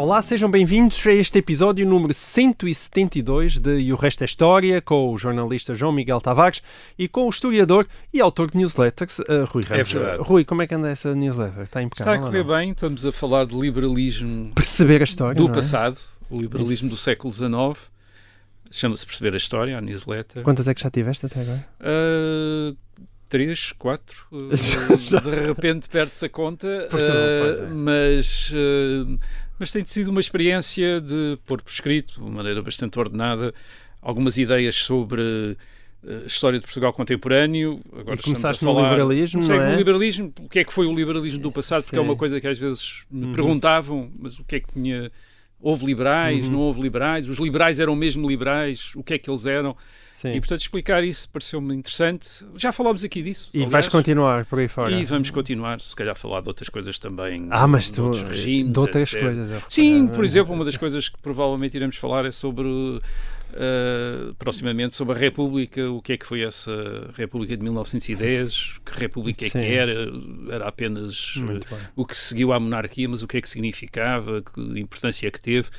Olá, sejam bem-vindos a este episódio número 172 de E o Resto é História, com o jornalista João Miguel Tavares e com o historiador e autor de newsletters, uh, Rui Ramos. verdade. Uh, Rui, como é que anda essa newsletter? Está impecável? Está a correr bem, estamos a falar de liberalismo Perceber a história, do é? passado, o liberalismo Isso. do século XIX. Chama-se Perceber a História, a newsletter. Quantas é que já tiveste até agora? Ah, três, quatro. Já. de repente perde-se a conta. Por tudo, ah, é. mas, ah, mas tem sido uma experiência de pôr por escrito, de uma maneira bastante ordenada, algumas ideias sobre a história de Portugal contemporâneo. Agora E começaste a no falar, liberalismo, não é? no liberalismo. O que é que foi o liberalismo do passado? Porque é Sim. uma coisa que às vezes me Uhum. perguntavam, mas o que é que tinha... Houve liberais, Uhum. não houve liberais, os liberais eram mesmo liberais, o que é que eles eram? Sim. E portanto explicar isso pareceu-me interessante. Já falámos aqui disso. E aliás. vais continuar por aí fora? E vamos continuar, se calhar, falar de outras coisas também. Ah, mas de tu... outros regimes, de outras etc. coisas. Sim, por exemplo, uma das coisas que provavelmente iremos falar é sobre, eh, proximamente, sobre a República, o que é que foi essa República de 1910, que República é Sim. que era, era apenas bem. o que seguiu à monarquia, mas o que é que significava, que importância é que teve.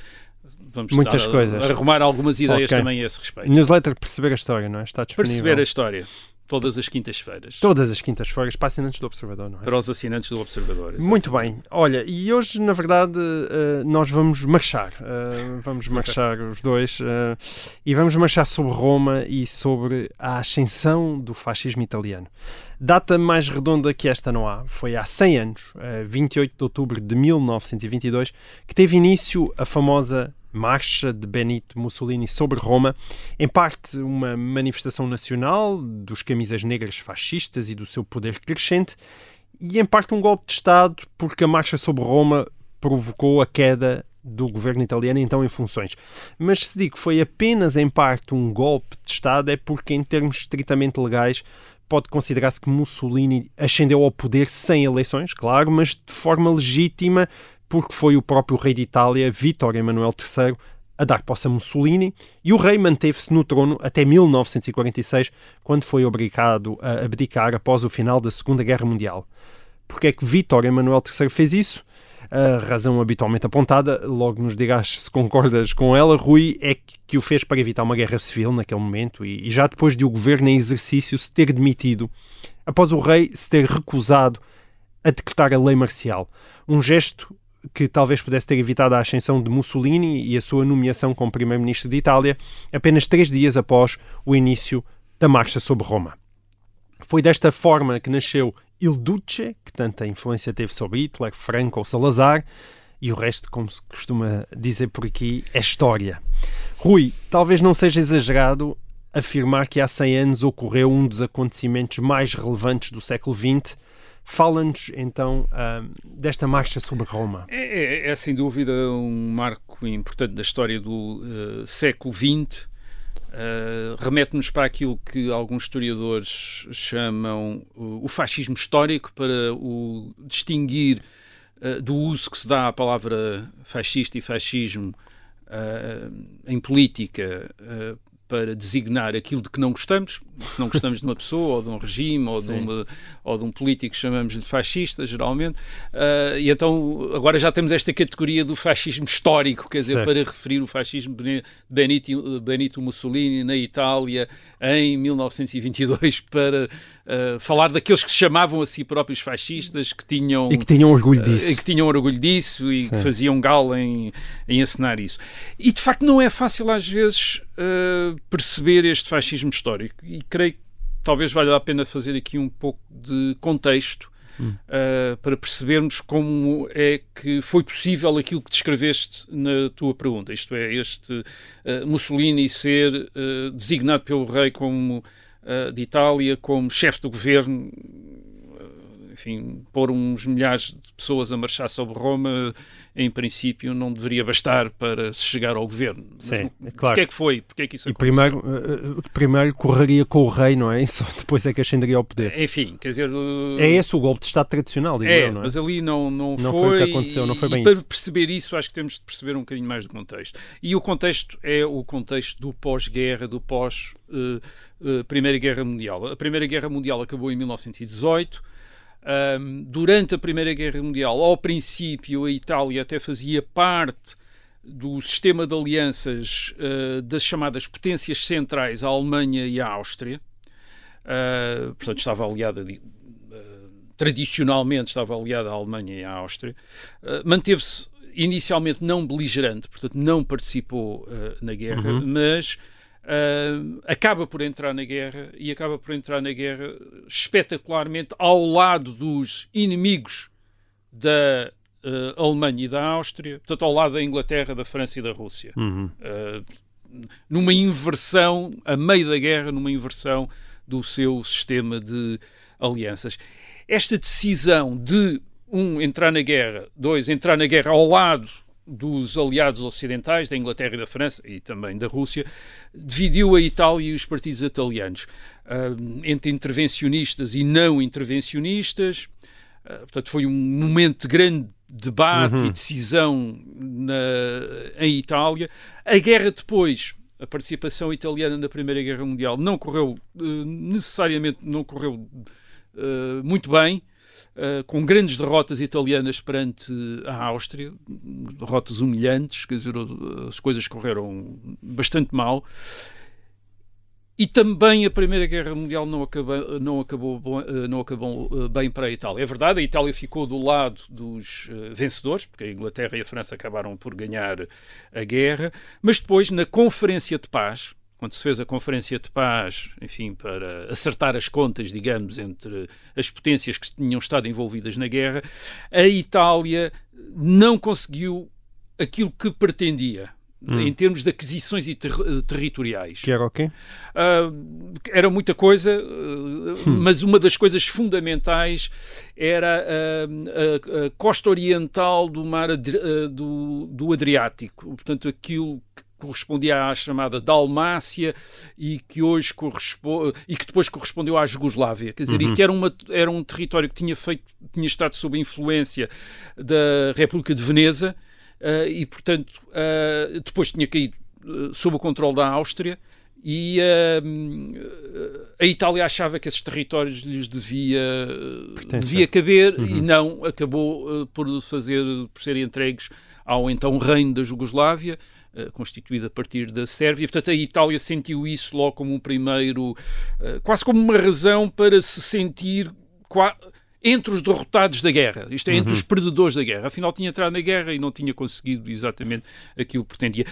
Vamos Muitas a- coisas. a arrumar algumas ideias Ok. também a esse respeito. Newsletter Perceber a História, não é? Está disponível. Perceber a história, todas as quintas-feiras, Todas as quintas-feiras para assinantes do Observador, não é? para os assinantes do Observador. Muito bem. Olha, e hoje, na verdade, eh, nós vamos marchar. Eh, vamos marchar os dois. eh, e vamos marchar sobre Roma e sobre a ascensão do fascismo italiano. Data mais redonda que esta não há. Foi há 100 anos, eh, 28 de outubro de 1922, que teve início a famosa Marcha de Benito Mussolini sobre Roma, em parte uma manifestação nacional dos camisas negras fascistas e do seu poder crescente, e em parte um golpe de Estado, porque a marcha sobre Roma provocou a queda do governo italiano então em funções. Mas se digo que foi apenas em parte um golpe de Estado, é porque em termos estritamente legais pode considerar-se que Mussolini ascendeu ao poder sem eleições, claro, mas de forma legítima, porque foi o próprio rei de Itália, Vítor Emanuel III, a dar posse a Mussolini, e o rei manteve-se no trono até 1946, quando foi obrigado a abdicar após o final da Segunda Guerra Mundial. Porque é que Vítor Emanuel III fez isso? A razão habitualmente apontada, logo nos dirás se concordas com ela, Rui, é que o fez para evitar uma guerra civil naquele momento e, e já depois de o governo em exercício se ter demitido, após o rei se ter recusado a decretar a lei marcial. Um gesto que talvez pudesse ter evitado a ascensão de Mussolini e a sua nomeação como primeiro-ministro de Itália apenas três dias após o início da marcha sobre Roma. Foi desta forma que nasceu Il Duce, que tanta influência teve sobre Hitler, Franco ou Salazar, e o resto, como se costuma dizer por aqui, é história. Rui, talvez não seja exagerado afirmar que há 100 anos ocorreu um dos acontecimentos mais relevantes do século XX. Fala-nos então ah, desta marcha sobre Roma. É, é- é, sem dúvida um marco importante da história do eh, século XX. Eh, Remete-nos para aquilo que alguns historiadores chamam o, o fascismo histórico, para o distinguir eh, do uso que se dá à palavra fascista e fascismo eh, em política eh, para designar aquilo de que não gostamos. Se não gostamos de uma pessoa, ou de um regime, ou, de, uma, ou de um político, chamamos-lhe fascista, geralmente. Ah, e então, agora já temos esta categoria do fascismo histórico, quer dizer, Certo. para referir o fascismo de Benito, Benito Mussolini na Itália em 1922, para ah, falar daqueles que se chamavam a si próprios fascistas, que tinham E que tinham orgulho eh, disso. que tinham orgulho disso e Sim. que faziam gala em, em encenar isso. E de facto não é fácil às vezes eh, perceber este fascismo histórico e creio que talvez valha a pena fazer aqui um pouco de contexto eh, para percebermos como é que foi possível aquilo que descreveste na tua pergunta, isto é, este eh, Mussolini ser eh, designado pelo rei como eh, de Itália como chefe do governo enfim, pôr uns milhares de pessoas a marchar sobre Roma, em princípio, não deveria bastar para se chegar ao governo. Sim, Mas, é claro. Porquê é que foi? Porquê é que isso E aconteceu? primeiro, eh, primeiro correria com o rei, não é? E só depois é que ascenderia ao poder. Enfim, quer dizer... uh, É esse o golpe de Estado tradicional, digo É, eu, não é? mas ali não, não, Não foi, foi o que aconteceu, não foi e bem para isso. perceber isso, acho que temos de perceber um bocadinho mais do contexto. E o contexto é o contexto do pós-guerra, do pós eh, eh, Primeira Guerra Mundial. A Primeira Guerra Mundial acabou em 1918. Ahm, durante a Primeira Guerra Mundial, ao princípio, a Itália até fazia parte do sistema de alianças eh, das chamadas potências centrais, a Alemanha e a Áustria. Uh, portanto, estava aliada, di- uh, tradicionalmente estava aliada à Alemanha e à Áustria. Uh, Manteve-se inicialmente não beligerante, portanto, não participou uh, na guerra, mas uh, acaba por entrar na guerra e acaba por entrar na guerra espetacularmente ao lado dos inimigos da uh, Alemanha e da Áustria, portanto, ao lado da Inglaterra, da França e da Rússia Uhum. uh, numa inversão, a meio da guerra, numa inversão do seu sistema de alianças. Esta decisão de, um, entrar na guerra, dois, entrar na guerra ao lado dos aliados ocidentais, da Inglaterra e da França, e também da Rússia, dividiu a Itália e os partidos italianos uh, entre intervencionistas e não intervencionistas. Uh, portanto, foi um momento de grande debate e decisão na, em Itália. A guerra depois, a participação italiana na Primeira Guerra Mundial não correu eh, necessariamente não correu eh, muito bem. Eh, com grandes derrotas italianas perante a Áustria, derrotas humilhantes, quer dizer, as coisas correram bastante mal. E também a Primeira Guerra Mundial não acabou, não acabou, bo- eh, não acabou eh, bem para a Itália. É verdade, a Itália ficou do lado dos vencedores, porque a Inglaterra e a França acabaram por ganhar a guerra, mas depois, na Conferência de Paz, quando se fez a Conferência de Paz, enfim, para acertar as contas, digamos, entre as potências que tinham estado envolvidas na guerra, a Itália não conseguiu aquilo que pretendia. Em termos de aquisições e ter- eh, territoriais. Que era o quê? Ah, era muita coisa, ah, mas uma das coisas fundamentais era ah, a, a costa oriental do mar Adri- ah, do, do Adriático, portanto, aquilo correspondia à chamada Dalmácia e que hoje corresponde e que depois correspondeu à Jugoslávia, quer dizer, e que era, uma, era um território que tinha feito, tinha estado sob a influência da República de Veneza ah, e, portanto, ah, depois tinha caído ah, sob o controle da Áustria e a Itália achava que esses territórios lhes devia, devia caber e não acabou por fazer por serem entregues ao então reino da Jugoslávia eh, constituído a partir da Sérvia. Portanto, a Itália sentiu isso logo como um primeiro, eh, quase como uma razão para se sentir entre os derrotados da guerra, isto é, entre os perdedores da guerra. Afinal, tinha entrado na guerra e não tinha conseguido exatamente aquilo que pretendia.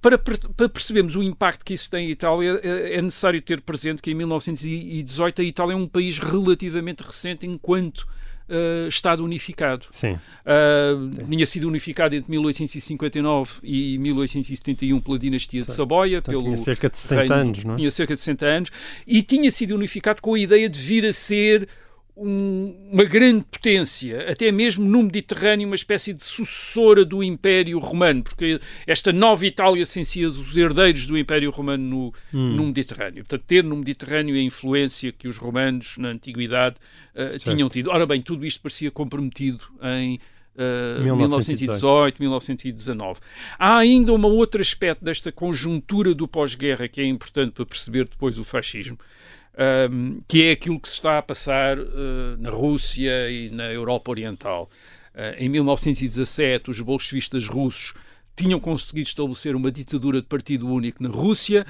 Para, para percebermos o impacto que isso tem em Itália, eh, é necessário ter presente que em 1918 a Itália é um país relativamente recente enquanto eh, Estado unificado. Sim. Uh, tinha sido unificado entre 1859 e 1871 pela dinastia de Saboia, Então, pelo tinha cerca de 60 reino- anos, não é? Tinha cerca de 60 anos e tinha sido unificado com a ideia de vir a ser um- uma grande potência, até mesmo no Mediterrâneo, uma espécie de sucessora do Império Romano, porque esta nova Itália sentia os herdeiros do Império Romano no, Hum. no Mediterrâneo. Portanto, ter no Mediterrâneo a influência que os romanos, na Antiguidade, uh, tinham tido. Ora bem, tudo isto parecia comprometido em uh, 1918, 1919. Há ainda um outro aspecto desta conjuntura do pós-guerra que é importante para perceber depois o fascismo, um, que é aquilo que se está a passar uh, na Rússia e na Europa Oriental. Uh, em 1917, os bolchevistas russos tinham conseguido estabelecer uma ditadura de partido único na Rússia.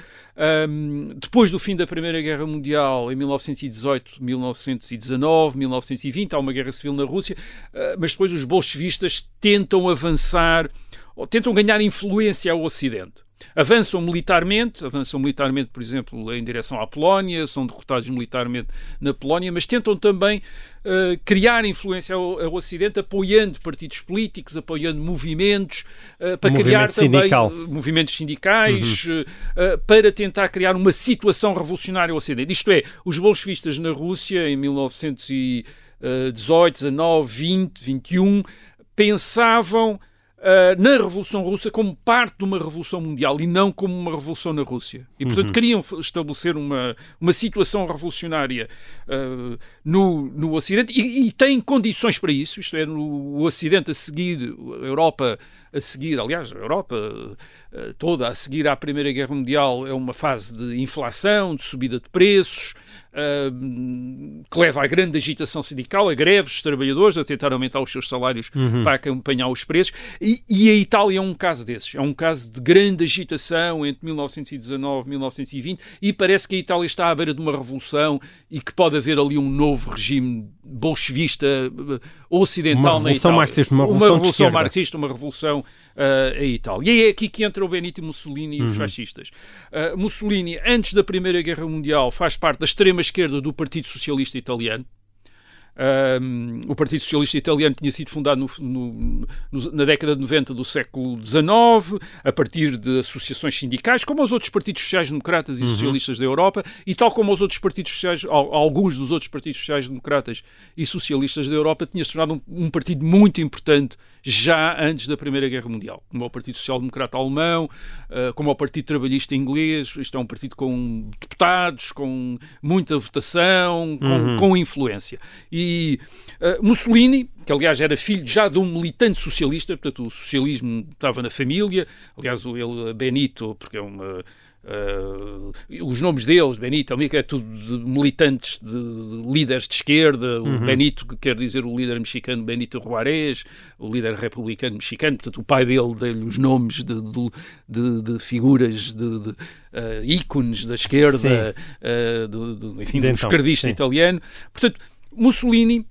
Um, depois do fim da Primeira Guerra Mundial, em 1918, 1919, 1920, há uma guerra civil na Rússia, uh, mas depois os bolchevistas tentam avançar, ou tentam ganhar influência ao Ocidente. Avançam militarmente, avançam militarmente, por exemplo, em direção à Polónia, são derrotados militarmente na Polónia, mas tentam também uh, criar influência ao, ao, Ocidente, apoiando partidos políticos, apoiando movimentos, uh, para Movimento criar sindical. também uh, movimentos sindicais, uh, para tentar criar uma situação revolucionária ao Ocidente. Isto é, os bolchevistas na Rússia, em 1900 e 18, 19, 20, 21, pensavam Uh, na Revolução Russa como parte de uma revolução mundial e não como uma revolução na Rússia. E, portanto, uhum. queriam estabelecer uma, uma situação revolucionária uh, no, no Ocidente e, e têm condições para isso, isto é, no o Ocidente a seguir, a Europa a seguir, aliás, a Europa uh, toda a seguir à Primeira Guerra Mundial é uma fase de inflação, de subida de preços, que leva à grande agitação sindical, a greves dos trabalhadores, a tentar aumentar os seus salários uhum. para acompanhar os preços. E, e, a Itália é um caso desses. É um caso de grande agitação entre 1919 e 1920 e parece que a Itália está à beira de uma revolução e que pode haver ali um novo regime bolchevista ocidental uma na Itália. Marxista, uma revolução, uma revolução marxista, uma revolução uh, a Itália. E é aqui que entra o Benito Mussolini e os uhum. fascistas. Uh, Mussolini, antes da Primeira Guerra Mundial, faz parte da extrema-esquerda do Partido Socialista Italiano. Um, o Partido Socialista Italiano tinha sido fundado no, no, no, na década de 90 do século XIX, a partir de associações sindicais, como os outros partidos sociais-democratas e uhum. socialistas da Europa, e tal como os outros partidos sociais, alguns dos outros partidos sociais-democratas e socialistas da Europa, tinha se tornado um, um, partido muito importante já antes da Primeira Guerra Mundial, como o Partido Social Democrata Alemão, uh, como o Partido Trabalhista Inglês, isto é um partido com deputados, com muita votação, com, uhum. com influência. E uh, Mussolini, que aliás era filho já de um militante socialista, portanto o socialismo estava na família, aliás ele Benito, porque é uma Uh, os nomes deles, Benito, Almica, é tudo de militantes, de, de, líderes de esquerda. Uhum. O Benito, que quer dizer o líder mexicano Benito Juárez, o líder republicano mexicano. Portanto, o pai dele deu-lhe os nomes de, de, de figuras, de, uh, ícones da esquerda, uh, do, do, enfim, do então, esquerdista sim. italiano. Portanto, Mussolini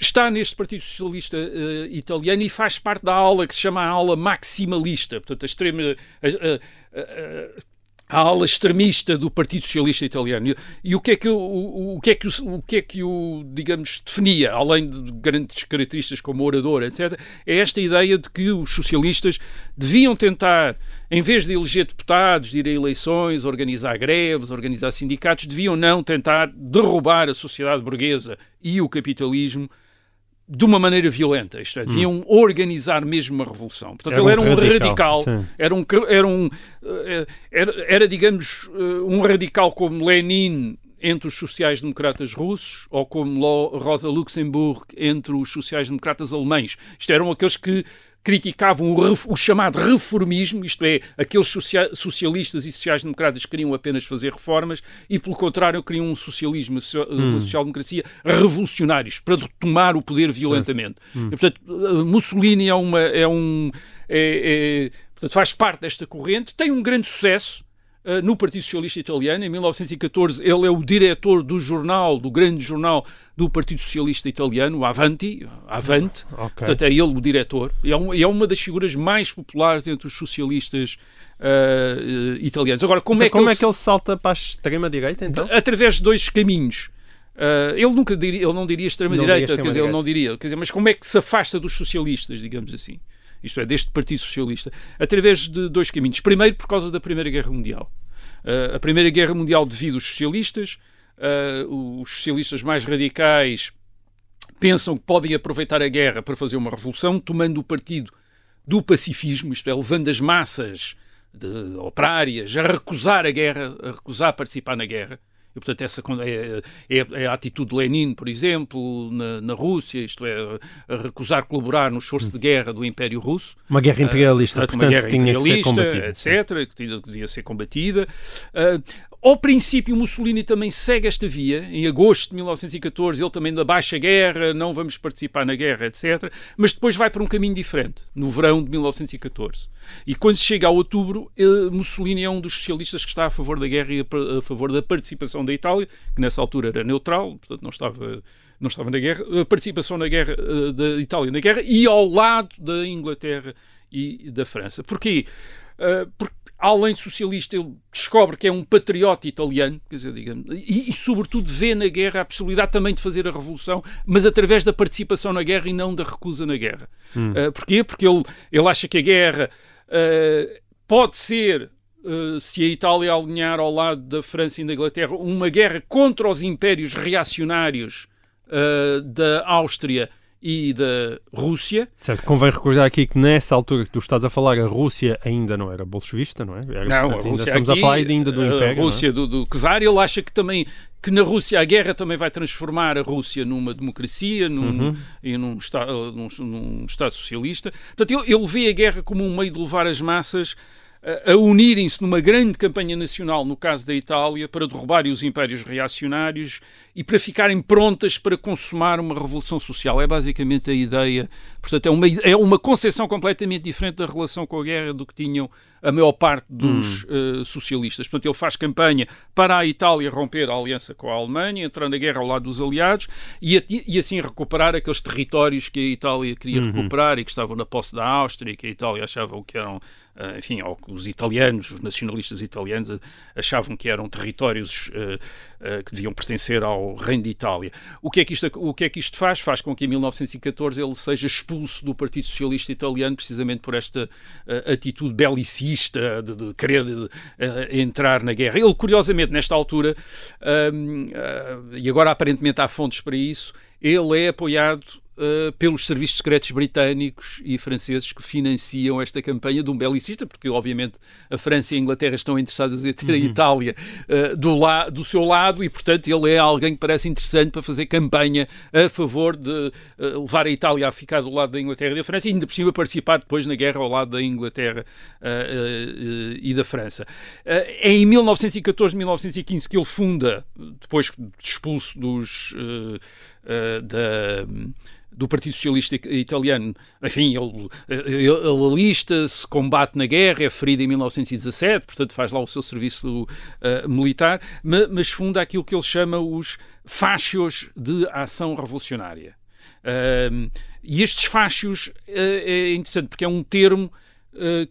está neste Partido Socialista uh, Italiano e faz parte da aula que se chama a aula maximalista, portanto, a extrema. A, a ala extremista do Partido Socialista Italiano. E o que é que o, o, que é que o, o que é que o digamos definia, além de grandes características como orador, etc, é esta ideia de que os socialistas deviam tentar, em vez de eleger deputados, de ir a eleições, organizar greves, organizar sindicatos, deviam não tentar derrubar a sociedade burguesa e o capitalismo de uma maneira violenta, isto é, deviam hum. organizar mesmo uma revolução. Portanto, era ele era um radical, radical era, um, era, um, eh, era, era, digamos, eh, um radical como Lenin entre os sociais-democratas russos ou como Rosa Luxemburg entre os sociais-democratas alemães. Isto eram aqueles que criticavam o, o, chamado reformismo, isto é, aqueles socialistas e sociais-democratas que queriam apenas fazer reformas e, pelo contrário, queriam um socialismo, uma hum. social-democracia revolucionários para retomar o poder violentamente. Hum. E, portanto, Mussolini é, uma, é um. É, é, portanto, faz parte desta corrente, tem um grande sucesso no Partido Socialista Italiano. Em 1914, ele é o diretor do jornal, do grande jornal do Partido Socialista Italiano, o Avanti, Avante. Okay. Portanto, é ele o diretor. E é, um, é, uma das figuras mais populares entre os socialistas uh, italianos. Agora, como, então, é, que como ele, é que ele salta para a extrema-direita, então? Através de dois caminhos. Uh, ele nunca diria, ele não diria extrema-direita, quer dizer, ele não diria, quer dizer, mas como é que se afasta dos socialistas, digamos assim? Isto é, deste Partido Socialista, através de dois caminhos. Primeiro, por causa da Primeira Guerra Mundial. Uh, a Primeira Guerra Mundial devido aos socialistas, uh, os socialistas mais radicais pensam que podem aproveitar a guerra para fazer uma revolução, tomando o partido do pacifismo, isto é, levando as massas de operárias a recusar a guerra, a recusar participar na guerra. E, portanto, essa é, é, é, a atitude de Lenin, por exemplo, na, na Rússia, isto é, a recusar colaborar no esforço de guerra do Império Russo. Uma guerra imperialista, uh, portanto, uma guerra tinha que ser combatida. etc., que devia ser combatida. Uh, ao princípio, Mussolini também segue esta via. Em agosto de 1914, ele também da baixa guerra, não vamos participar na guerra, etc. Mas depois vai para um caminho diferente, no verão de 1914. E quando chega a outubro, eh, Mussolini é um dos socialistas que está a favor da guerra e a favor da participação da Itália, que nessa altura era neutral, portanto não estava não estava na guerra, a participação na guerra eh, da Itália na guerra e ao lado da Inglaterra e da França. Porquê? Uh, porque além de socialista, ele descobre que é um patriota italiano, quer dizer, digamos, e, e, sobretudo vê na guerra a possibilidade também de fazer a revolução, mas através da participação na guerra e não da recusa na guerra. Hum. Uh, porquê? Porque ele, ele acha que a guerra uh, pode ser Uh, se a Itália alinhar ao lado da França e da Inglaterra, uma guerra contra os impérios reacionários uh, da Áustria e da Rússia. Certo, convém recordar aqui que nessa altura que tu estás a falar, a Rússia ainda não era bolchevista, não é? Era, não, portanto, a Rússia estamos aqui, a falar ainda do a Império. é? Rússia do, do czar, ele acha que também que na Rússia a guerra também vai transformar a Rússia numa democracia num, Uhum. e num, num, num Estado socialista. Portanto, ele, ele vê a guerra como um meio de levar as massas a, unirem-se numa grande campanha nacional, no caso da Itália, para derrubarem os impérios reacionários e para ficarem prontas para consumar uma revolução social. É basicamente a ideia. Portanto, é uma, é uma concepção completamente diferente da relação com a guerra do que tinham a maior parte dos eh, socialistas. Portanto, ele faz campanha para a Itália romper a aliança com a Alemanha, entrar na guerra ao lado dos aliados e, e assim recuperar aqueles territórios que a Itália queria recuperar e que estavam na posse da Áustria e que a Itália achava que eram, enfim, ou que os italianos, os nacionalistas italianos, achavam que eram territórios eh, eh, que deviam pertencer ao Reino de Itália. O que, é que isto, o que é que isto faz? Faz com que em 1914 ele seja expulso do Partido Socialista Italiano precisamente por esta atitude belicista de, de querer de, eh, entrar na guerra. Ele, curiosamente, nesta altura, ah, e agora aparentemente há fontes para isso, ele é apoiado uh, pelos serviços secretos britânicos e franceses que financiam esta campanha de um belicista, porque obviamente a França e a Inglaterra estão interessadas em ter a Itália uh, do, la do seu lado e, portanto, ele é alguém que parece interessante para fazer campanha a favor de uh, levar a Itália a ficar do lado da Inglaterra e da França e ainda por cima participar depois na guerra ao lado da Inglaterra e da França. é em 1914, 1915 que ele funda, depois de expulso dos Uh, da, do Partido Socialista Italiano. Enfim, ele, ele, ele alista-se, combate na guerra, é ferido em 1917, portanto faz lá o seu serviço uh, militar, mas, mas, funda aquilo que ele chama os fácios de ação revolucionária. Uh, e estes fácios é interessante porque é um termo Uh,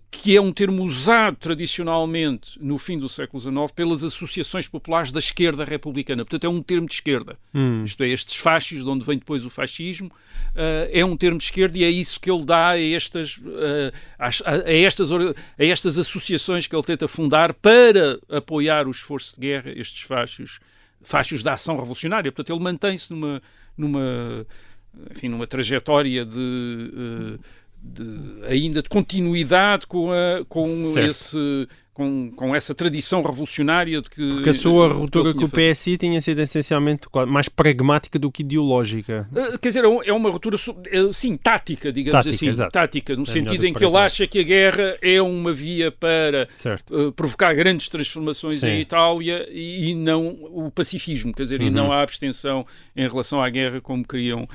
que é um termo usado tradicionalmente no fim do século XIX pelas associações populares da esquerda republicana. Portanto, é um termo de esquerda. Hum. Isto é, estes fascos, de onde vem depois o fascismo, uh, é um termo de esquerda e é isso que ele dá a estas, uh, a, a, estas, a estas associações que ele tenta fundar para apoiar o esforço de guerra, estes fascos, fascos da ação revolucionária. Portanto, ele mantém-se numa, numa, enfim, numa trajetória de de, ainda de continuidade com, a, com esse com, com essa tradição revolucionária de que porque a sua ruptura com o PSI tinha sido essencialmente mais pragmática do que ideológica uh, quer dizer é uma ruptura sim tática digamos tática, assim exato. tática no é sentido em que ele acha que a guerra é uma via para uh, provocar grandes transformações sim. em Itália e, e, não o pacifismo quer dizer uhum. e não a abstenção em relação à guerra como queriam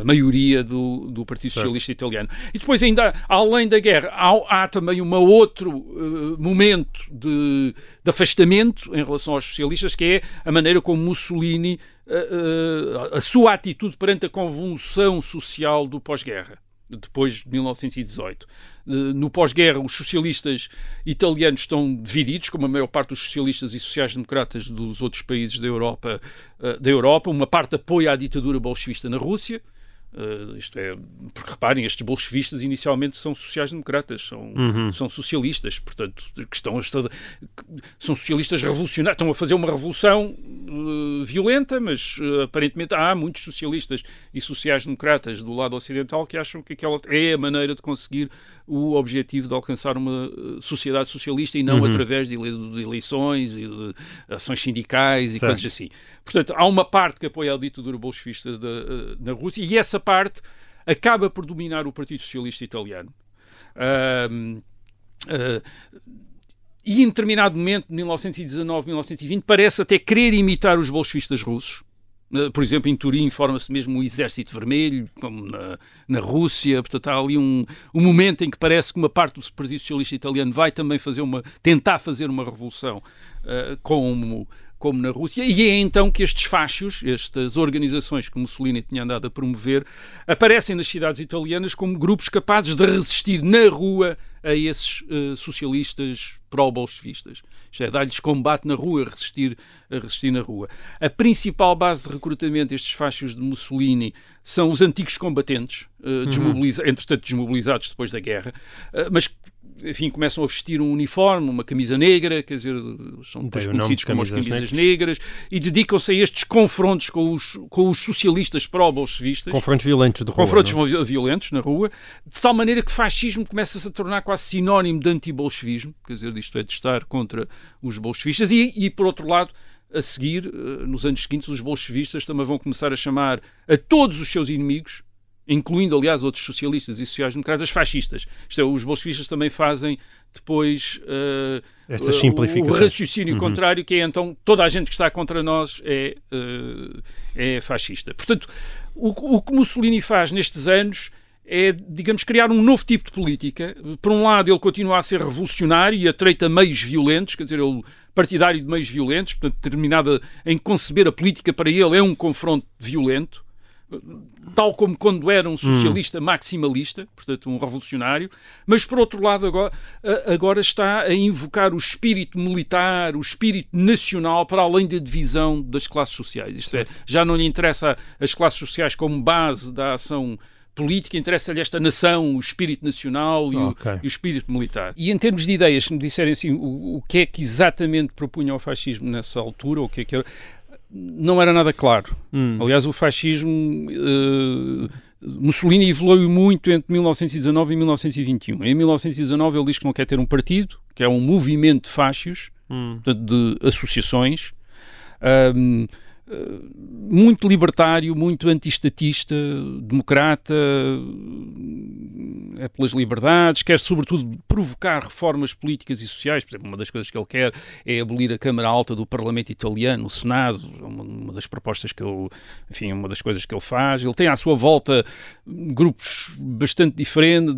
a maioria do, do Partido certo. Socialista Italiano. E depois, ainda além da guerra, há, há também um outro uh, momento de, de, afastamento em relação aos socialistas, que é a maneira como Mussolini, uh, uh, a sua atitude perante a convulsão social do pós-guerra depois de 1918. No pós-guerra, os socialistas italianos estão divididos, como a maior parte dos socialistas e sociais-democratas dos outros países da Europa, da Europa. Uma parte apoia a ditadura bolchevista na Rússia, Uh, isto é, porque reparem, estes bolchevistas inicialmente são sociais-democratas, são, uhum. são socialistas, portanto, que estão a, são socialistas revolucionários, estão a fazer uma revolução uh, violenta, mas uh, aparentemente há muitos socialistas e sociais-democratas do lado ocidental que acham que aquela é a maneira de conseguir o objetivo de alcançar uma sociedade socialista e não uhum. através de, ele de, eleições e de ações sindicais e certo. coisas assim. Portanto, há uma parte que apoia a ditadura bolchevista de, na Rússia e essa parte acaba por dominar o Partido Socialista Italiano. Uh, uh, e em determinado momento, 1919, 1920, parece até querer imitar os bolchevistas russos. Uh, por exemplo, em Turim forma-se mesmo o Exército Vermelho, como na, na Rússia. Portanto, há ali um, um momento em que parece que uma parte do Partido Socialista Italiano vai também fazer uma, tentar fazer uma revolução como como na Rússia, e é então que estes fachos, estas organizações que Mussolini tinha andado a promover, aparecem nas cidades italianas como grupos capazes de resistir na rua a esses uh, socialistas pró-bolchevistas. Isto é, dar-lhes combate na rua, resistir, a resistir na rua. A principal base de recrutamento destes fachos de Mussolini são os antigos combatentes, uh, desmobiliza uhum. entretanto desmobilizados depois da guerra, uh, mas enfim, começam a vestir um uniforme, uma camisa negra, quer dizer, são depois conhecidos como as camisas negras, e dedicam-se a estes confrontos com os, com os socialistas pró-bolchevistas. Confrontos violentos de rua. Confrontos não? violentos na rua, de tal maneira que fascismo começa-se a tornar quase sinónimo de anti-bolchevismo, quer dizer, isto é de estar contra os bolchevistas, e, e por outro lado, a seguir, eh, nos anos seguintes, os bolchevistas também vão começar a chamar a todos os seus inimigos, incluindo, aliás, outros socialistas e sociais-democratas, fascistas. Isto é, os bolchevistas também fazem depois uh, simplificação. o raciocínio uhum. contrário, que é então toda a gente que está contra nós é, uh, é fascista. Portanto, o, o que Mussolini faz nestes anos é, digamos, criar um novo tipo de política. Por um lado, ele continua a ser revolucionário e atreita meios violentos, quer dizer, ele partidário de meios violentos, portanto, determinada em conceber a política para ele é um confronto violento, tal como quando era um socialista hum. maximalista, portanto, um revolucionário, mas por outro lado, agora, agora está a invocar o espírito militar, o espírito nacional, para além da divisão das classes sociais. Isto é, já não lhe interessa as classes sociais como base da ação política, interessa-lhe esta nação, o espírito nacional e, okay. o, e, o, espírito militar. E em termos de ideias, se me disserem assim, o, o que é que exatamente propunha o fascismo nessa altura, o que é que era, não era nada claro. Hum. Aliás, o fascismo. Uh, Mussolini evoluiu muito entre 1919 e 1921. Em 1919 ele diz que não quer ter um partido, que é um movimento de fácios, hum. portanto, de associações. Um, muito libertário, muito antistatista, democrata, é pelas liberdades, quer sobretudo provocar reformas políticas e sociais. Por exemplo, uma das coisas que ele quer é abolir a Câmara Alta do Parlamento Italiano, o Senado, uma, uma das propostas que ele, enfim, uma das coisas que ele faz. Ele tem à sua volta grupos bastante diferentes,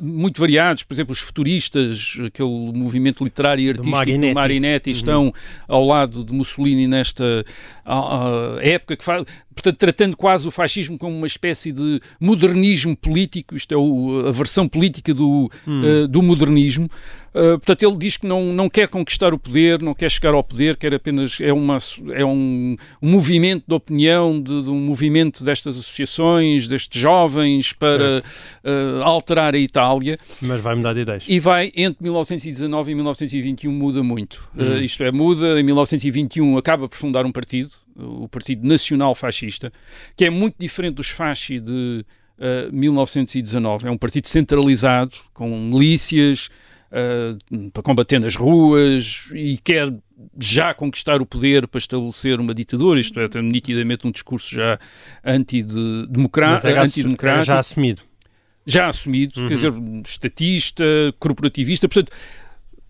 muito variados, por exemplo, os futuristas, aquele movimento literário e artístico do Marinetti, do Marinetti estão uhum. ao lado de Mussolini nesta a, época que faz, portanto, tratando quase o fascismo como uma espécie de modernismo político, isto é o, a versão política do, hum. uh, do modernismo. Uh, portanto, ele diz que não, não quer conquistar o poder, não quer chegar ao poder, quer apenas é, uma, é um, um movimento de opinião, de, de, um movimento destas associações, destes jovens para uh, alterar a Itália. Mas vai mudar de ideias. E vai, entre 1919 e 1921, muda muito. Hum. isto é, muda, em 1921 acaba por fundar um partido, o Partido Nacional Fascista, que é muito diferente dos fasci de uh, eh, 1919. É um partido centralizado, com milícias uh, para combater nas ruas e quer já conquistar o poder para estabelecer uma ditadura, isto é, tem nitidamente um discurso já antidemocrático. Anti já assumido. Já assumido, uhum. quer dizer, estatista, corporativista, portanto,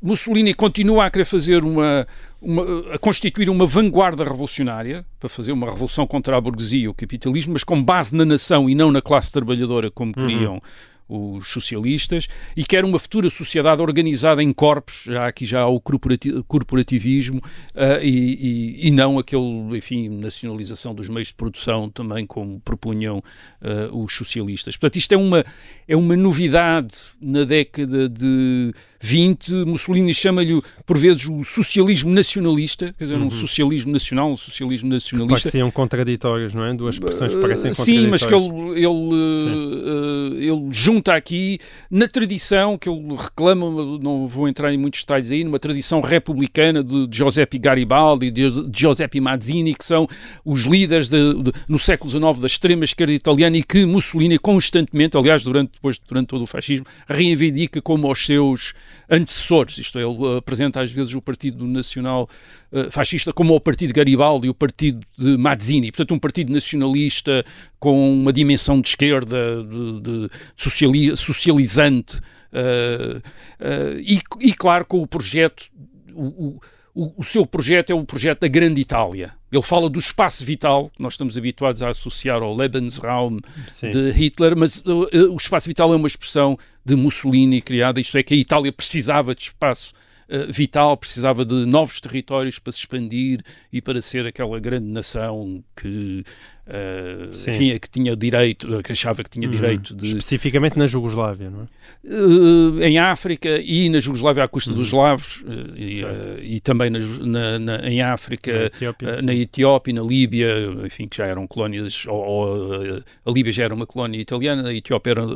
Mussolini continua a querer fazer uma, uma, a constituir uma vanguarda revolucionária para fazer uma revolução contra a burguesia e o capitalismo, mas com base na nação e não na classe trabalhadora como uhum. queriam os socialistas, e quer uma futura sociedade organizada em corpos, já aqui já há o corporativismo, uh, e, e, e, não aquele, enfim, nacionalização dos meios de produção também como propunham uh, os socialistas. Portanto, isto é uma, é uma novidade na década de 20, Mussolini chama-lhe por vezes o socialismo nacionalista, quer dizer, uhum. um socialismo nacional, um socialismo nacionalista. Que pareciam contraditórios, não é? Duas expressões que parecem contraditórias. Sim, mas que ele, ele, uh, ele junta aqui na tradição que ele reclama, não vou entrar em muitos detalhes aí, numa tradição republicana de, de Giuseppe Garibaldi, de, de Giuseppe Mazzini, que são os líderes de, de, no século XIX da extrema esquerda italiana e que Mussolini constantemente, aliás, durante, depois, durante todo o fascismo, reivindica como os seus antecessores. Isto é, ele apresenta às vezes o Partido Nacional uh, Fascista como o Partido Garibaldi o Partido de Mazzini. Portanto, um partido nacionalista com uma dimensão de esquerda, de, de sociali socializante. Uh, uh, e, e, claro, com o projeto. O, o, o, seu projeto é o projeto da Grande Itália. Ele fala do espaço vital, que nós estamos habituados a associar ao Lebensraum Sim. de Hitler, mas uh, uh, o espaço vital é uma expressão de Mussolini criada, isto é, que a Itália precisava de espaço uh, vital, precisava de novos territórios para se expandir e para ser aquela grande nação que Uh, enfim, que tinha direito, que achava que tinha Uhum. direito de, Especificamente na Jugoslávia, não é? uh, em África e na Jugoslávia à custa Uhum. dos eslavos uh, e, Certo. uh, e também na, na- na- em África, Na Etiópia, na Etiópia, na Líbia, enfim, que já eram colónias, ou, ou, a Líbia já era uma colónia italiana, a Etiópia era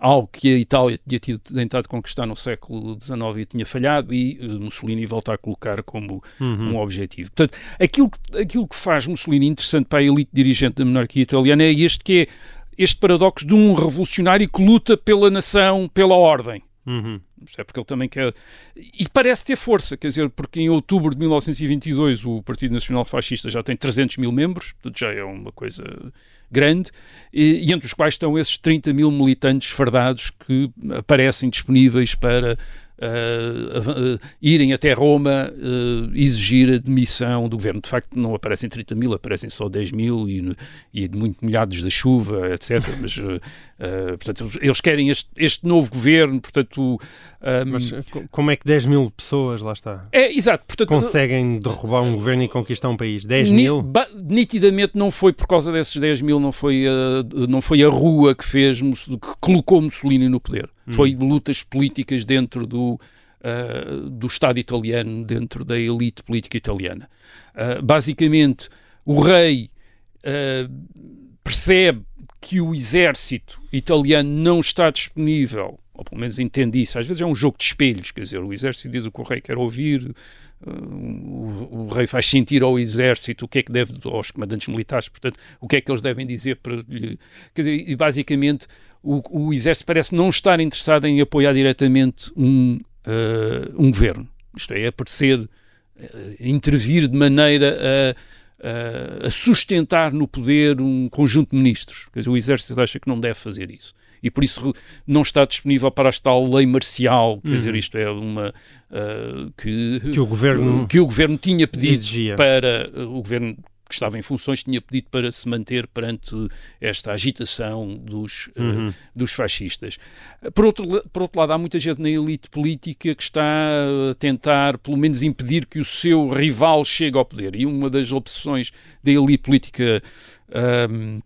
algo que a Itália tinha tido, tentado conquistar no século XIX e tinha falhado, e Mussolini volta a colocar como Uhum. um objetivo. Portanto, aquilo que, aquilo que faz Mussolini interessante para a elite dirigente da monarquia italiana é este que é este paradoxo de um revolucionário que luta pela nação, pela ordem. Uhum. É porque ele também quer. E parece ter força, quer dizer, porque em outubro de 1922 o Partido Nacional Fascista já tem 300 mil membros, portanto já é uma coisa grande, e, e entre os quais estão esses 30 mil militantes fardados que aparecem disponíveis para uh, irem até Roma uh, exigir a demissão do governo. De facto, não aparecem 30 mil, aparecem só 10 mil e, e muito molhados da chuva, etc. Mas, portanto, eles querem este, este novo governo, portanto. Um, Mas eh, co- como é que 10 mil pessoas, lá está, é, exato, portanto, conseguem derrubar um governo e conquistar um país? 10 Ni- mil? nitidamente não foi por causa desses 10 mil, não foi a, não foi a rua que fez, que colocou Mussolini no poder. Foi lutas políticas dentro do, ah, do Estado italiano, dentro da elite política italiana. Ah, basicamente, o rei ah, percebe que o exército italiano não está disponível, ou pelo menos entende isso. Às vezes é um jogo de espelhos, quer dizer, o exército diz o que o rei quer ouvir, uh, o, rei faz sentir ao exército o que é que deve, aos comandantes militares, portanto, o que é que eles devem dizer para lhe. Quer dizer, e basicamente o, o exército parece não estar interessado em apoiar diretamente um, uh, um governo. Isto é, a parecer uh, intervir de maneira a a sustentar no poder um conjunto de ministros. Quer dizer, o exército acha que não deve fazer isso. E por isso não está disponível para esta lei marcial, quer dizer, isto é uma uh, que, Que o governo que o governo tinha pedido exigia. para o governo que estava em funções tinha pedido para se manter perante esta agitação dos, uh, Uhum. dos fascistas. Por outro, por outro lado, há muita gente na elite política que está a tentar, pelo menos, impedir que o seu rival chegue ao poder. E uma das obsessões da elite política ahm,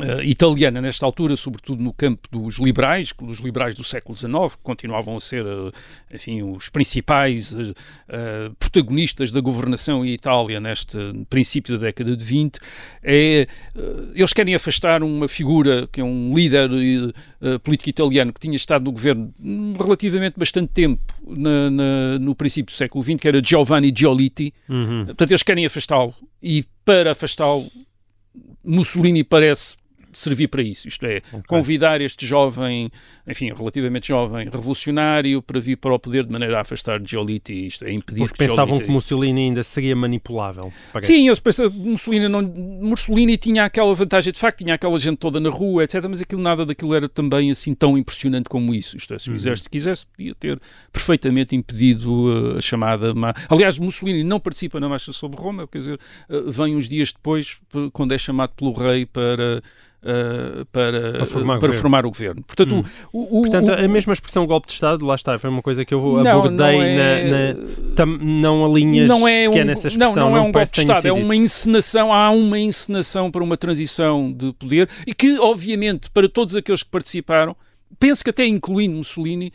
ah, italiana nesta altura, sobretudo no campo dos liberais, dos liberais do século XIX, que continuavam a ser, ah, enfim, os principais ah, protagonistas da governação em Itália neste princípio da década de 20, é, eles querem afastar uma figura que é um líder político italiano que tinha estado no governo relativamente bastante tempo na- na- no princípio do século XX, que era Giovanni Giolitti. Uhum. Portanto, eles querem afastá-lo e para afastá-lo, Mussolini parece servir para isso, isto é, convidar este jovem, enfim, relativamente jovem, revolucionário, para vir para o poder de maneira a afastar Giolitti, isto é, impedir Porque que pensavam Giolitti... que Mussolini ainda seria manipulável. parece. Sim, eles pensam que Mussolini, não, Mussolini tinha aquela vantagem, de facto, tinha aquela gente toda na rua, etc. Mas aquilo, nada daquilo era também assim tão impressionante como isso. Isto é, se o exército quisesse, podia ter perfeitamente impedido uh, a chamada. ma- Aliás, Mussolini não participa na marcha sobre Roma, quer dizer, uh, vem uns dias depois, quando é chamado pelo rei para. Uh, para, Para formar uh, para governo. formar o governo. Portanto, o, o- Portanto, o- a mesma expressão golpe de Estado, lá está, foi uma coisa que eu Não, abordei não é- na, na- tam- não alinhas não é sequer um, nessa não, expressão. não é um golpe de Estado, é uma encenação, há uma encenação para uma transição de poder e que, obviamente, para todos aqueles que participaram, penso que até incluindo Mussolini,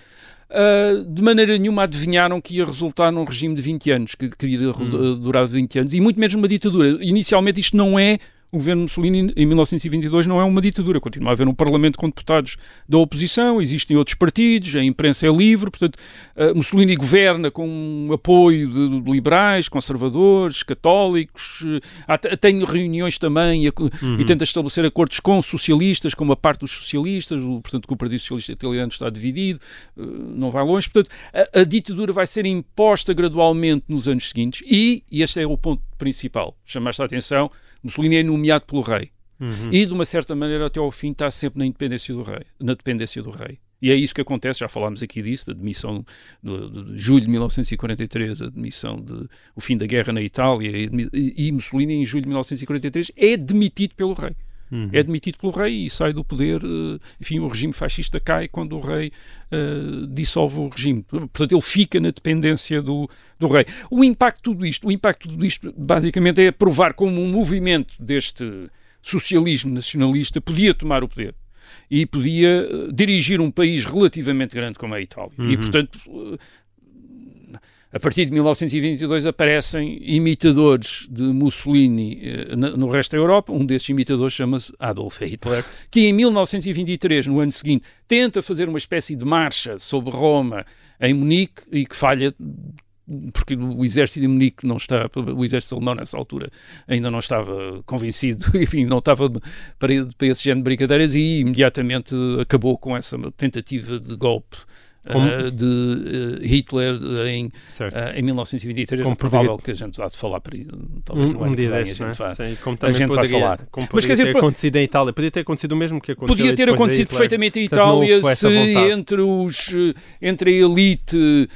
ah, de maneira nenhuma adivinharam que ia resultar num regime de 20 anos, que queria Hum. durar 20 anos, e muito menos numa ditadura. Inicialmente isto não é o governo Mussolini em 1922 não é uma ditadura, continua a haver um parlamento com deputados da oposição, existem outros partidos, a imprensa é livre, portanto, uh, Mussolini governa com um apoio de, de liberais, conservadores, católicos, há- tem reuniões também e, a- e tenta estabelecer acordos com socialistas, com uma parte dos socialistas, o- portanto que o Partido Socialista Italiano está dividido, uh, não vai longe, portanto, a, a ditadura vai ser imposta gradualmente nos anos seguintes e, e este é o ponto principal, chamaste a atenção, Mussolini é nomeado pelo rei. Uhum. E, de uma certa maneira, até ao fim, está sempre na independência do rei. Na dependência do rei. E é isso que acontece, já falámos aqui disso, da demissão de, de- de julho de 1943, a demissão de o fim da guerra na Itália, e, e Mussolini, em julho de 1943, é demitido pelo rei. Uhum. É demitido pelo rei e sai do poder. eh, Enfim, o regime fascista cai quando o rei eh, dissolve o regime. Portanto, ele fica na dependência do, do rei. O impacto de tudo isto, o impacto de tudo isto, basicamente, é provar como um movimento deste socialismo nacionalista podia tomar o poder e podia uh, dirigir um país relativamente grande como a Itália. Uhum. E, portanto, uh, a partir de 1922 aparecem imitadores de Mussolini uh, no resto da Europa. Um desses imitadores chama-se Adolf Hitler, que em 1923, no ano seguinte, tenta fazer uma espécie de marcha sobre Roma em Munique e que falha porque o exército de Munique não está, o exército alemão nessa altura ainda não estava convencido, enfim, não estava para, para esse género de brincadeiras e imediatamente acabou com essa tentativa de golpe uh, de uh, Hitler em, uh, em 1923. Como é provável poderia... que a gente vá falar para talvez um, no ano um dia que vem, deste, a gente, é? vai, Sim, como a gente poderia, vai falar. Como Mas quer dizer, ter acontecido em Itália, podia ter acontecido o mesmo que aconteceu Podia ter acontecido perfeitamente em Itália se entre, os, entre a elite,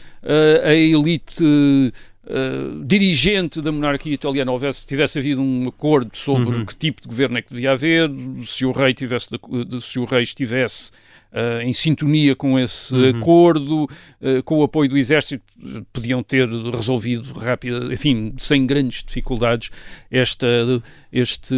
a elite Uh, dirigente da monarquia italiana houvesse, tivesse havido um acordo sobre uhum. que tipo de governo é que devia haver, se o rei tivesse de, se o rei estivesse uh, em sintonia com esse uhum. acordo, uh, com o apoio do exército, podiam ter resolvido rápido, enfim, sem grandes dificuldades, esta, este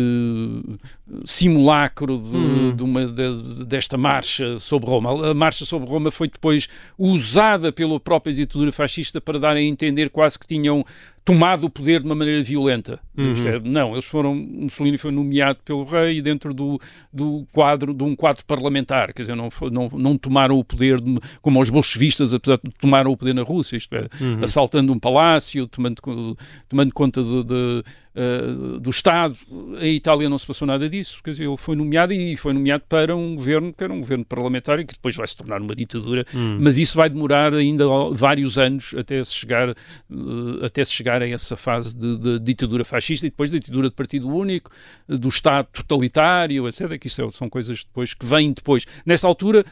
simulacro de, uhum. de uma, de, desta marcha sobre Roma. A marcha sobre Roma foi depois usada pela própria ditadura fascista para dar a entender quase que tinham tomado o poder de uma maneira violenta. Uhum. É, não, eles foram, Mussolini foi nomeado pelo rei dentro do, do quadro, de um quadro parlamentar, quer dizer, não, não, não tomaram o poder de, como os bolchevistas, apesar de tomaram o poder na Rússia, isto é, uhum. assaltando um palácio, tomando, tomando conta de, de uh, do Estado. Em Itália não se passou nada disso, quer dizer, ele foi nomeado e foi nomeado para um governo que era um governo parlamentar e que depois vai se tornar uma ditadura, hum. mas isso vai demorar ainda vários anos até se chegar, uh, até se chegar a essa fase de, de, ditadura fascista e depois da ditadura de partido único, do Estado totalitário, etc. Que isso é, são coisas depois que vêm depois. Nessa altura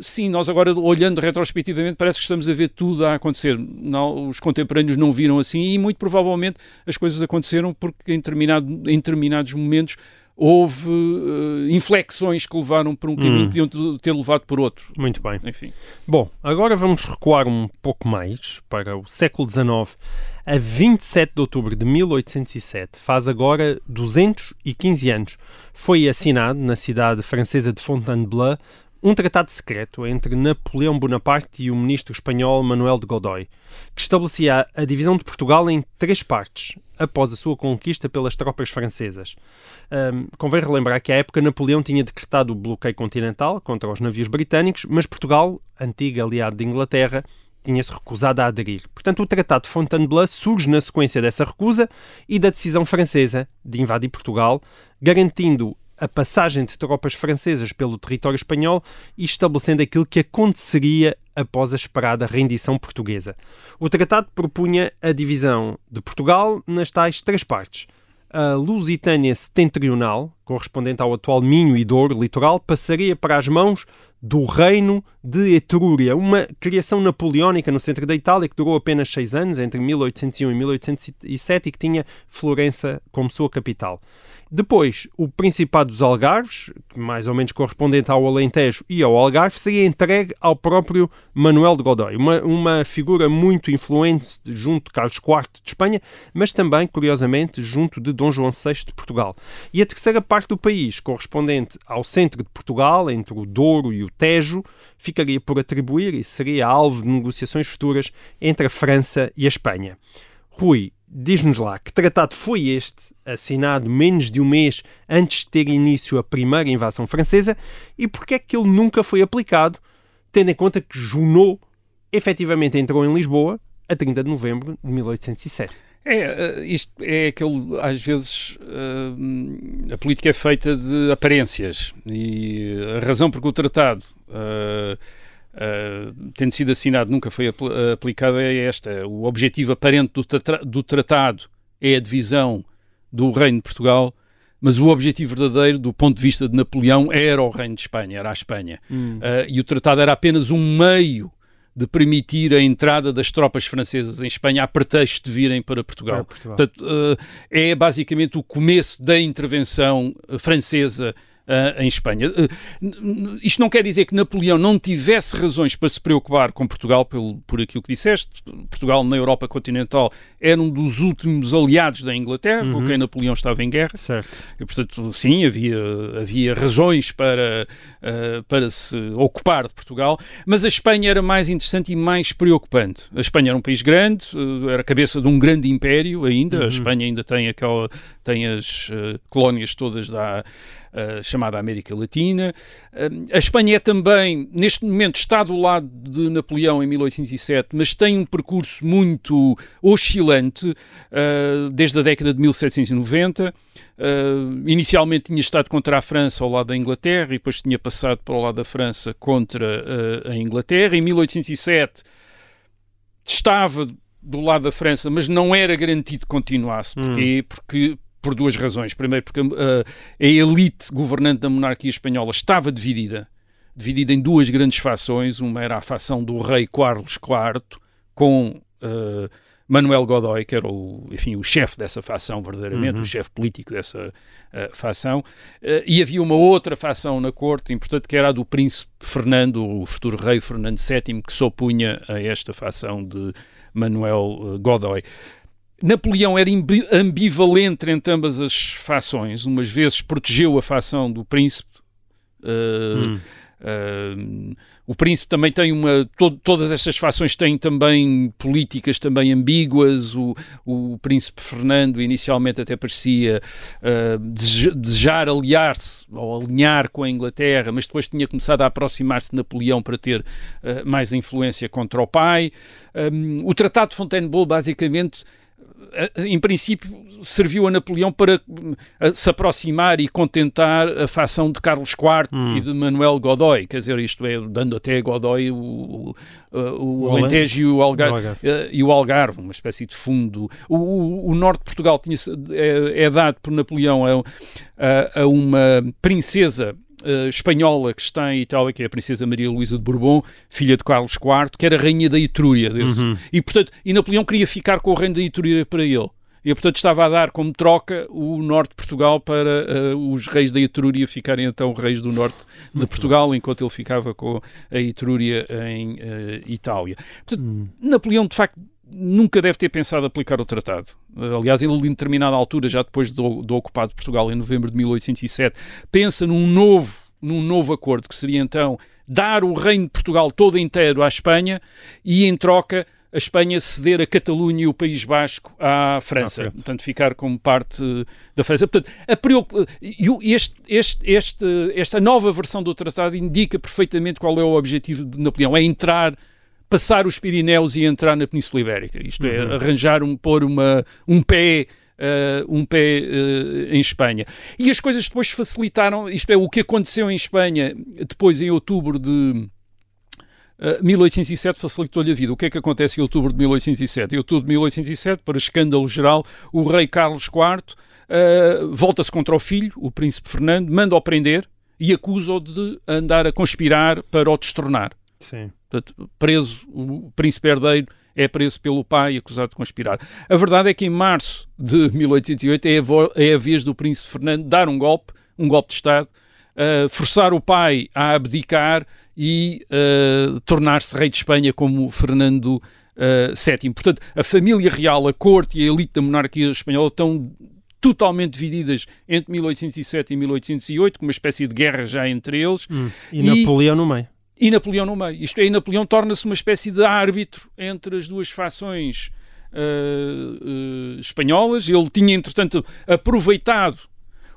sim, nós agora olhando retrospectivamente parece que estamos a ver tudo a acontecer. Não, os contemporâneos não viram assim e muito provavelmente as coisas aconteceram porque em, determinado, em determinados momentos houve uh, inflexões que levaram por um caminho hum. que podiam ter levado por outro. Muito bem. Enfim. Bom, agora vamos recuar um pouco mais para o século XIX. A 27 de outubro de 1807, faz agora 215 anos, foi assinado na cidade francesa de Fontainebleau um tratado secreto entre Napoleão Bonaparte e o ministro espanhol Manuel de Godoy, que estabelecia a divisão de Portugal em três partes, após a sua conquista pelas tropas francesas. Um, convém relembrar que à época Napoleão tinha decretado o bloqueio continental contra os navios britânicos, mas Portugal, antigo aliado de Inglaterra, tinha-se recusado a aderir. Portanto, o Tratado de Fontainebleau surge na sequência dessa recusa e da decisão francesa de invadir Portugal, garantindo a passagem de tropas francesas pelo território espanhol e estabelecendo aquilo que aconteceria após a esperada rendição portuguesa. O tratado propunha a divisão de Portugal nas tais três partes. A Lusitânia Setentrional, correspondente ao atual Minho e Douro litoral, passaria para as mãos do Reino de Etrúria, uma criação napoleónica no centro da Itália que durou apenas seis anos, entre 1801 e 1807, e que tinha Florença como sua capital. Depois, o Principado dos Algarves, mais ou menos correspondente ao Alentejo e ao Algarve, seria entregue ao próprio Manuel de Godoy, uma, uma figura muito influente junto de Carlos IV de Espanha, mas também, curiosamente, junto de Dom João VI de Portugal. E a terceira parte do país, correspondente ao centro de Portugal, entre o Douro e o Tejo, ficaria por atribuir e seria alvo de negociações futuras entre a França e a Espanha. Rui, Diz-nos lá, que tratado foi este, assinado menos de um mês antes de ter início a primeira invasão francesa, e porque é que ele nunca foi aplicado, tendo em conta que Junot efetivamente entrou em Lisboa a 30 de novembro de 1807? É, eh, isto é aquele, às vezes, uh, a política é feita de aparências, e a razão por que o tratado... Uh, uh, tendo sido assinado, nunca foi apl aplicada é esta. O objetivo aparente do, tra do tratado é a divisão do Reino de Portugal, mas o objetivo verdadeiro, do ponto de vista de Napoleão, era o Reino de Espanha, era a Espanha. Hum. Uh, e o tratado era apenas um meio de permitir a entrada das tropas francesas em Espanha a pretexto de virem para Portugal. É, Portugal. Portanto, uh, é basicamente o começo da intervenção francesa Uh, em Espanha. Uh, isto não quer dizer que Napoleão não tivesse razões para se preocupar com Portugal pelo, por aquilo que disseste. Portugal na Europa continental era um dos últimos aliados da Inglaterra, uhum. com quem Napoleão estava em guerra. Certo. E, portanto, sim, havia, havia razões para, uh, para se ocupar de Portugal, mas a Espanha era mais interessante e mais preocupante. A Espanha era um país grande, era a cabeça de um grande império ainda. Uhum. A Espanha ainda tem, aquela, tem as colónias todas da uh, chamada América Latina. Uh, a Espanha é também, neste momento, está do lado de Napoleão em 1807, mas tem um percurso muito oscilante uh, desde a década de 1790. inicialmente tinha estado contra a França ao lado da Inglaterra e depois tinha passado para o lado da França contra a Inglaterra. Em 1807 estava do lado da França, mas não era garantido que continuasse. Porquê? Hum. Porque por duas razões. Primeiro, porque uh, a elite governante da monarquia espanhola estava dividida, dividida em duas grandes fações. Uma era a fação do rei Carlos IV, com uh, Manuel Godoy, que era o, enfim, o chefe dessa fação, verdadeiramente, uhum. o chefe político dessa uh, fação. e havia uma outra fação na corte, importante, que era a do príncipe Fernando, o futuro rei Fernando VII, que se opunha a esta fação de Manuel Godoy. Napoleão era ambivalente entre ambas as fações. Umas vezes protegeu a fação do príncipe. Uh, hum. uh, o príncipe também tem uma. To todas estas fações têm também políticas também ambíguas. O, o príncipe Fernando inicialmente até parecia uh, desejar aliar-se ou alinhar com a Inglaterra, mas depois tinha começado a aproximar-se de Napoleão para ter mais influência contra o pai. Um, o Tratado de Fontainebleau basicamente em princípio, serviu a Napoleão para se aproximar e contentar a facção de Carlos IV hum. e de Manuel Godoy, quer dizer, isto é, dando até a Godoy o, o, o, Alentejo e o, Algar Algarve. Eh, e o Algarve, uma espécie de fundo. O, o norte de Portugal tinha, é, é dado por Napoleão a, a, a uma princesa uh, espanhola que está em Itália, que é a princesa Maria Luísa de Bourbon, filha de Carlos IV, que era rainha da Etrúria. Uhum. E, portanto, e Napoleão queria ficar com o reino da Etrúria para ele. E, portanto, estava a dar como troca o norte de Portugal para uh, os reis da Etrúria ficarem então reis do norte de Portugal, enquanto ele ficava com a Etrúria em uh, Itália. Portanto, hum. Napoleão, de facto, nunca deve ter pensado aplicar o tratado. Aliás, ele, em determinada altura, já depois do, do ocupado Portugal, em novembro de 1807, pensa num novo, num novo acordo, que seria então dar o reino de Portugal todo inteiro à Espanha e, em troca, a Espanha ceder a Catalunha e o País Basco à França, ah, portanto ficar como parte da França. Portanto, a este, este, este, esta nova versão do tratado indica perfeitamente qual é o objetivo de Napoleão, é entrar passar os Pirineus e entrar na Península Ibérica. Isto é, uhum. arranjar, um, pôr uma, um pé Uh, um pé uh, em Espanha. E as coisas depois facilitaram, isto é, o que aconteceu em Espanha depois em outubro de uh, 1807 facilitou-lhe a vida. O que é que acontece em outubro de 1807? Em outubro de 1807, para escândalo geral, o rei Carlos IV volta-se contra o filho, o príncipe Fernando, manda-o prender e acusa-o de andar a conspirar para o destronar. Sim. Portanto, preso, o príncipe herdeiro é preso pelo pai acusado de conspirar. A verdade é que em março de 1808 é a, é a vez do príncipe Fernando dar um golpe, um golpe de Estado, uh, forçar o pai a abdicar e uh, tornar-se rei de Espanha como Fernando uh, VII. Portanto, a família real, a corte e a elite da monarquia espanhola estão totalmente divididas entre 1807 e 1808, com uma espécie de guerra já entre eles. Hum, e, e Napoleão no meio e Napoleão no meio. Isto é, Napoleão torna-se uma espécie de árbitro entre as duas fações uh, uh, espanholas. Ele tinha, entretanto, aproveitado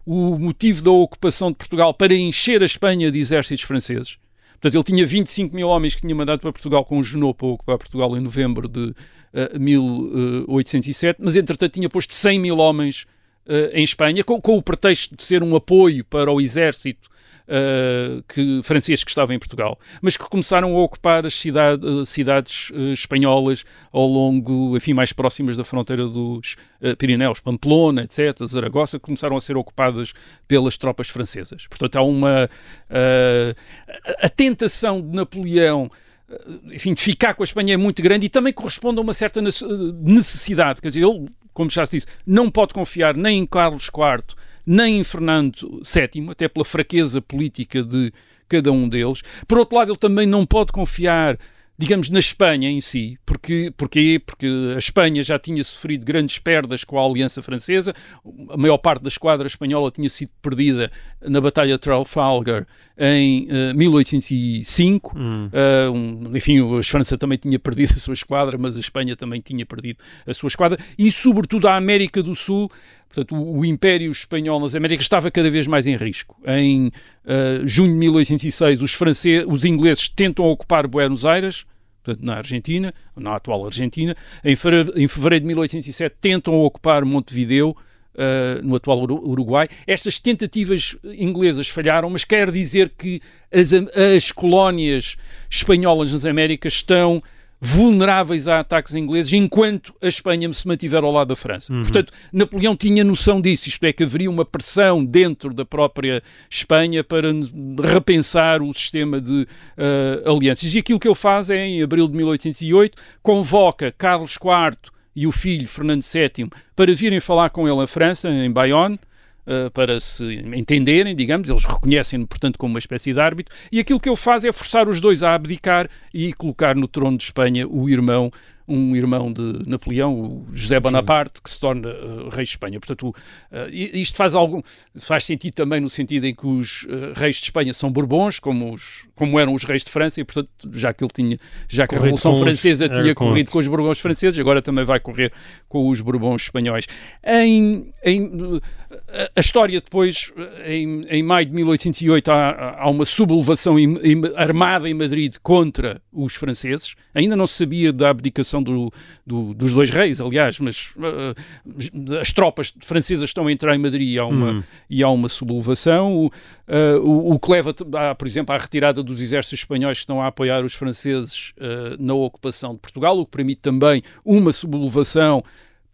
o motivo da ocupação de Portugal para encher a Espanha de exércitos franceses. Portanto, ele tinha 25 mil homens que tinha mandado para Portugal com o Junot para ocupar Portugal em novembro de uh, eh, 1807, mas entretanto tinha posto 100 mil homens uh, em Espanha, com, com, o pretexto de ser um apoio para o exército uh, que, francês que estava em Portugal, mas que começaram a ocupar as cidade, uh, cidades uh, espanholas ao longo, enfim, mais próximas da fronteira dos Pirineus, Pamplona, etc., Zaragoza, começaram a ser ocupadas pelas tropas francesas. Portanto, há uma... a tentação de Napoleão enfim, de ficar com a Espanha é muito grande e também corresponde a uma certa necessidade. Quer dizer, ele, como já se disse, não pode confiar nem em Carlos IV nem em Fernando VII, até pela fraqueza política de cada um deles. Por outro lado, ele também não pode confiar digamos, na Espanha em si. Porque, porquê? Porque a Espanha já tinha sofrido grandes perdas com a Aliança Francesa, a maior parte da esquadra espanhola tinha sido perdida na Batalha de Trafalgar em uh, 1805. Hum. Uh, um, enfim, a França também tinha perdido a sua esquadra, mas a Espanha também tinha perdido a sua esquadra. E, sobretudo, a América do Sul Portanto, o, o, Império Espanhol nas Américas estava cada vez mais em risco. Em uh, junho de 1806, os, franceses, os ingleses tentam ocupar Buenos Aires, portanto, na Argentina, na atual Argentina. Em fevereiro, em fevereiro de 1807, tentam ocupar Montevideo, Uh, no atual Uruguai. Estas tentativas inglesas falharam, mas quer dizer que as, as colónias espanholas nas Américas estão vulneráveis a ataques ingleses enquanto a Espanha se mantiver ao lado da França. Uhum. Portanto, Napoleão tinha noção disso, isto é, que haveria uma pressão dentro da própria Espanha para repensar o sistema de uh, alianças. E aquilo que ele faz é, em abril de 1808, convoca Carlos IV e o filho Fernando VII para virem falar com ele a França, em Bayonne, uh, para se entenderem, digamos, eles reconhecem-no, portanto, como uma espécie de árbitro, e aquilo que ele faz é forçar os dois a abdicar e colocar no trono de Espanha o irmão um irmão de Napoleão, o José Bonaparte, que se torna uh, rei de Espanha. Portanto, uh, isto faz algum faz sentido também no sentido em que os uh, reis de Espanha são Bourbons, como, os, como eram os reis de França, e portanto, já que ele tinha, já que a Revolução Francesa tinha corrido com os Bourbons franceses, agora também vai correr com os Bourbons espanhóis. Em, em a história depois, em, em maio de 1808, há, há uma sublevação armada em Madrid contra os franceses. Ainda não se sabia da abdicação do, do, dos dois reis, aliás, mas uh, as tropas francesas estão a entrar em Madrid e há uma, hum. e há uma sublevação. O, uh, o, o, que leva, a, por exemplo, à retirada dos exércitos espanhóis que estão a apoiar os franceses uh, na ocupação de Portugal, o que permite também uma sublevação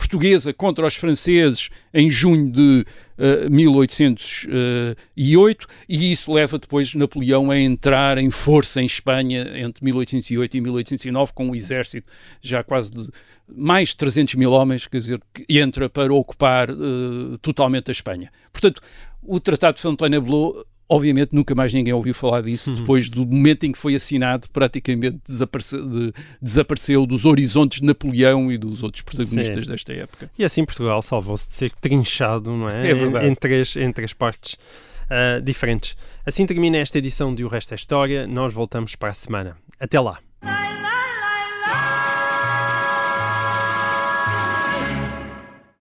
portuguesa contra os franceses em junho de uh, eh, 1808 e isso leva depois Napoleão a entrar em força em Espanha entre 1808 e 1809 com um exército já quase de mais de 300 mil homens, quer dizer, que entra para ocupar uh, totalmente a Espanha. Portanto, o Tratado de Fontainebleau Obviamente nunca mais ninguém ouviu falar disso uhum. depois do momento em que foi assinado, praticamente desapareceu, de, desapareceu dos horizontes de Napoleão e dos outros protagonistas Sim. desta época. E assim Portugal salvou-se de ser trinchado, não é? É verdade. Em, em três, em três partes uh, diferentes. Assim termina esta edição de O Resto é História. Nós voltamos para a semana. Até lá.